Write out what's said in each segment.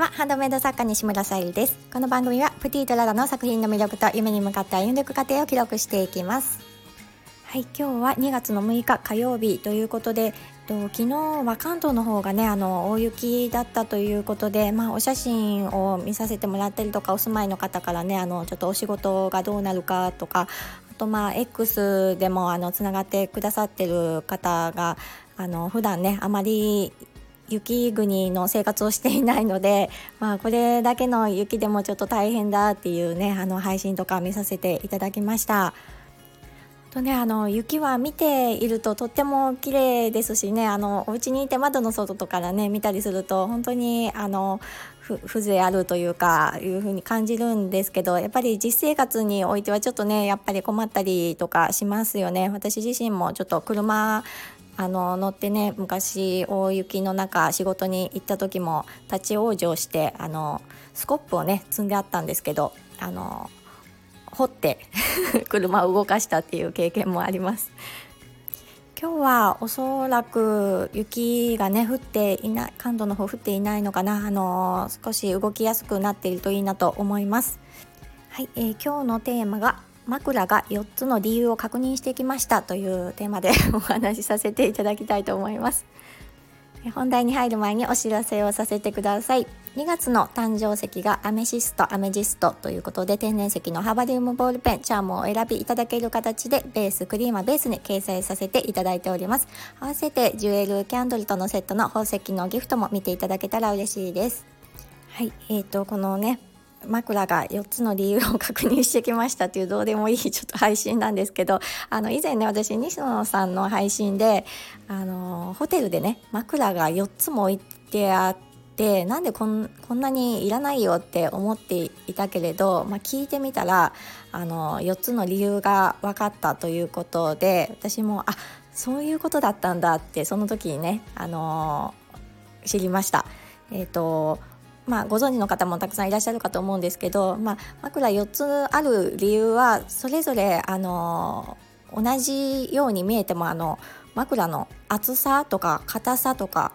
はハンドメイド作家西村さゆりです。この番組はプティとララの作品の魅力と夢に向かって歩んでいく過程を記録していきます。はい今日は2月の6日火曜日ということでと昨日は関東の方がねあの大雪だったということで、まあ、お写真を見させてもらったりとかお住まいの方からねあのちょっとお仕事がどうなるかとかあとまあ X でもあのつながってくださってる方があの普段ねあまり雪国の生活をしていないので、まあ、これだけの雪でもちょっと大変だっていうねあの配信とか見させていただきました。とね、あの雪は見ているととっても綺麗ですしねあのお家にいて窓の外とからね見たりすると本当にあの風情あるというかいう風に感じるんですけどやっぱり実生活においてはちょっとねやっぱり困ったりとかしますよね私自身もちょっと車あの乗ってね昔大雪の中仕事に行った時も立ち往生してあのスコップをね積んであったんですけどあの掘って 車を動かしたっていう経験もあります。今日はおそらく雪がね降っていない関東の方降っていないのかなあの少し動きやすくなっているといいなと思いますはい、えー、今日のテーマが枕が4つの理由を確認してきましたというテーマでお話しさせていただきたいと思います。本題に入る前にお知らせをさせてください。2月の誕生石がアメシストアメジストということで天然石のハバリウムボールペンチャームをお選びいただける形でベースクリーマベースに掲載させていただいております。合わせてジュエルキャンドルとのセットの宝石のギフトも見ていただけたら嬉しいです。はいえーとこのね枕が4つの理由を確認してきましたっていうどうでもいいちょっと配信なんですけどあの以前ね私西野さんの配信であのホテルでね枕が4つも置いてあってなんでこんこんなにいらないよって思っていたけれど、まあ、聞いてみたらあの4つの理由が分かったということで私もあそういうことだったんだってその時にねあの知りました。えーとまあ、ご存知の方もたくさんいらっしゃるかと思うんですけど、まあ、枕4つある理由はそれぞれあの同じように見えてもあの枕の厚さとか硬さとか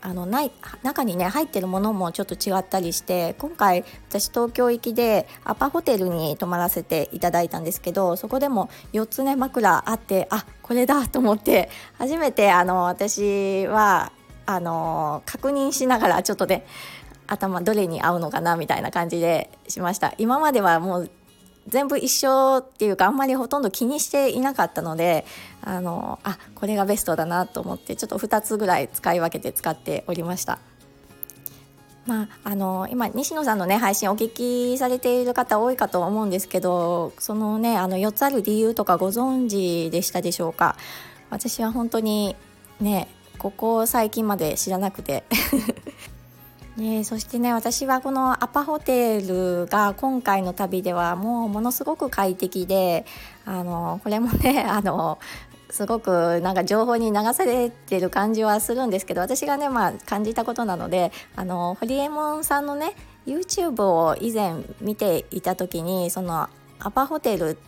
あのない中にね入ってるものもちょっと違ったりして今回私東京行きでアパホテルに泊まらせていただいたんですけどそこでも4つね枕あってあこれだと思って初めてあの私はあの確認しながらちょっとね頭どれに合うのかなみたいな感じでしました。今まではもう全部一緒っていうかあんまりほとんど気にしていなかったのであのあこれがベストだなと思ってちょっと2つぐらい使い分けて使っておりました。まあ、あの今西野さんのね配信お聞きされている方多いかと思うんですけどそのねあの4つある理由とかご存知でしたでしょうか？私は本当にねここ最近まで知らなくて。ね、そしてね私はこのアパホテルが今回の旅ではもうものすごく快適であのこれもね あのすごくなんか情報に流されてる感じはするんですけど私がねまあ感じたことなのであのホリエモンさんのね YouTube を以前見ていた時にそのアパホテル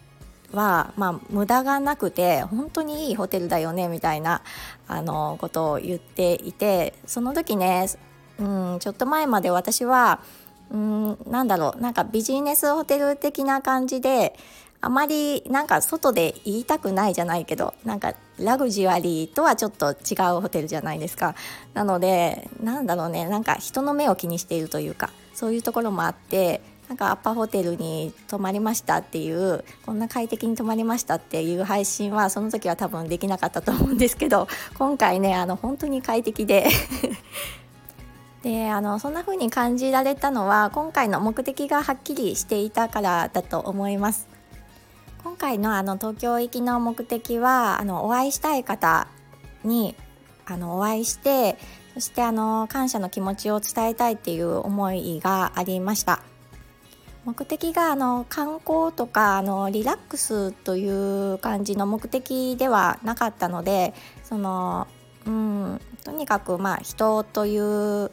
は、まあ、無駄がなくて本当にいいホテルだよねみたいなあのことを言っていてその時ねうんちょっと前まで私はうんなんだろうなんかビジネスホテル的な感じであまりなんか外で言いたくないじゃないけどなんかラグジュアリーとはちょっと違うホテルじゃないですか。なのでなんだろうねなんか人の目を気にしているというかそういうところもあってなんかアッパホテルに泊まりましたっていうこんな快適に泊まりましたっていう配信はその時は多分できなかったと思うんですけど今回ねあの本当に快適で であのそんな風に感じられたのは今回の目的がはっきりしていたからだと思います。今回のあの東京行きの目的はあのお会いしたい方にあのお会いしてそしてあの感謝の気持ちを伝えたいっていう思いがありました。目的があの観光とかあのリラックスという感じの目的ではなかったのでそのうんとにかくまあ人という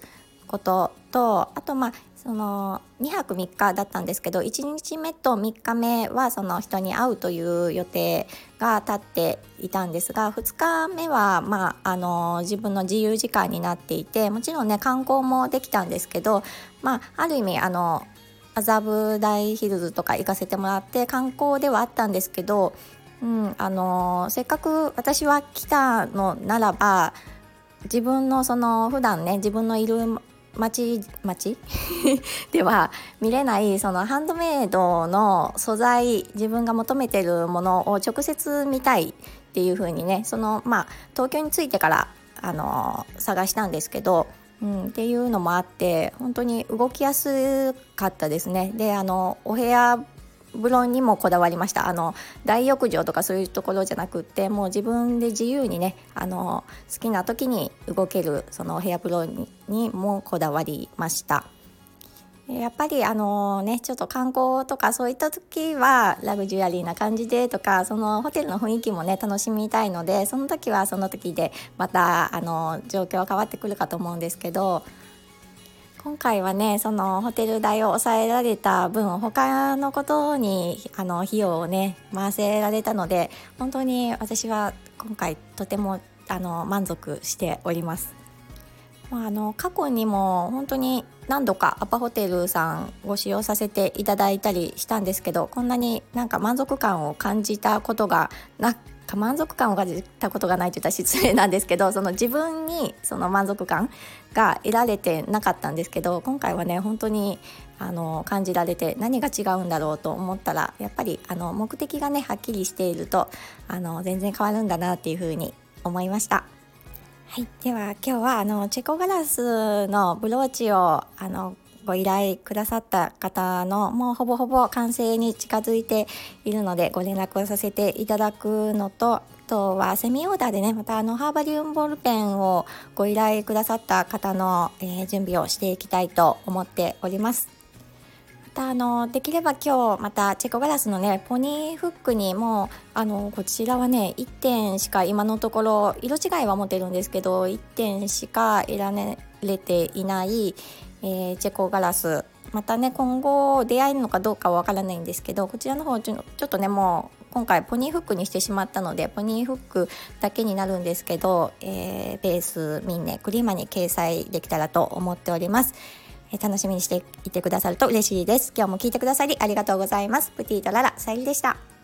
こととあとまあその2泊3日だったんですけど1日目と3日目はその人に会うという予定が立っていたんですが2日目は、まあ、あの自分の自由時間になっていてもちろんね観光もできたんですけど、まあ、ある意味あの麻布台ヒルズとか行かせてもらって観光ではあったんですけど、うんあのせっかく私は来たのならば自分のその普段ね自分のいる町町 では見れないそのハンドメイドの素材自分が求めてるものを直接見たいっていう風にねそのまあ東京に着いてからあの探したんですけど、うん、っていうのもあって本当に動きやすかったですね。であのお部屋風呂にもこだわりましたあの大浴場とかそういうところじゃなくってもう自分で自由にねあの好きな時に動けるそのお部屋風呂にもこだわりました。やっぱりあのねちょっと観光とかそういった時はラグジュアリーな感じでとかそのホテルの雰囲気もね楽しみたいのでその時はその時でまたあの状況は変わってくるかと思うんですけど今回はねそのホテル代を抑えられた分他のことにあの費用をね回せられたので本当に私は今回とてもあの満足しております。まあ、あの過去にも本当に何度かアパホテルさんご使用させていただいたりしたんですけどこんなになんか満足感を感じたことがな満足感を感じたことがないと言ったら失礼なんですけどその自分にその満足感が得られてなかったんですけど今回はね本当にあの感じられて何が違うんだろうと思ったらやっぱりあの目的がねはっきりしているとあの全然変わるんだなっていうふうに思いました。はい、では今日はあのチェコガラスのブローチをあのご依頼くださった方のもうほぼほぼ完成に近づいているのでご連絡をさせていただくのとあとはセミオーダーでねまたあのハーバリウムボールペンをご依頼くださった方の、えー、準備をしていきたいと思っております。またあのできれば今日またチェコガラスのねポニーフックにもあのこちらはね1点しか今のところ色違いは持ってるんですけど1点しか得られていない、えー、チェコガラスまたね今後出会えるのかどうかはわからないんですけどこちらの方ちょっとねもう今回ポニーフックにしてしまったのでポニーフックだけになるんですけど、えー、ベースミンネクリーマに掲載できたらと思っております。えー、楽しみにしていてくださると嬉しいです。今日も聞いてくださりありがとうございます。プティとララ、さゆりでした。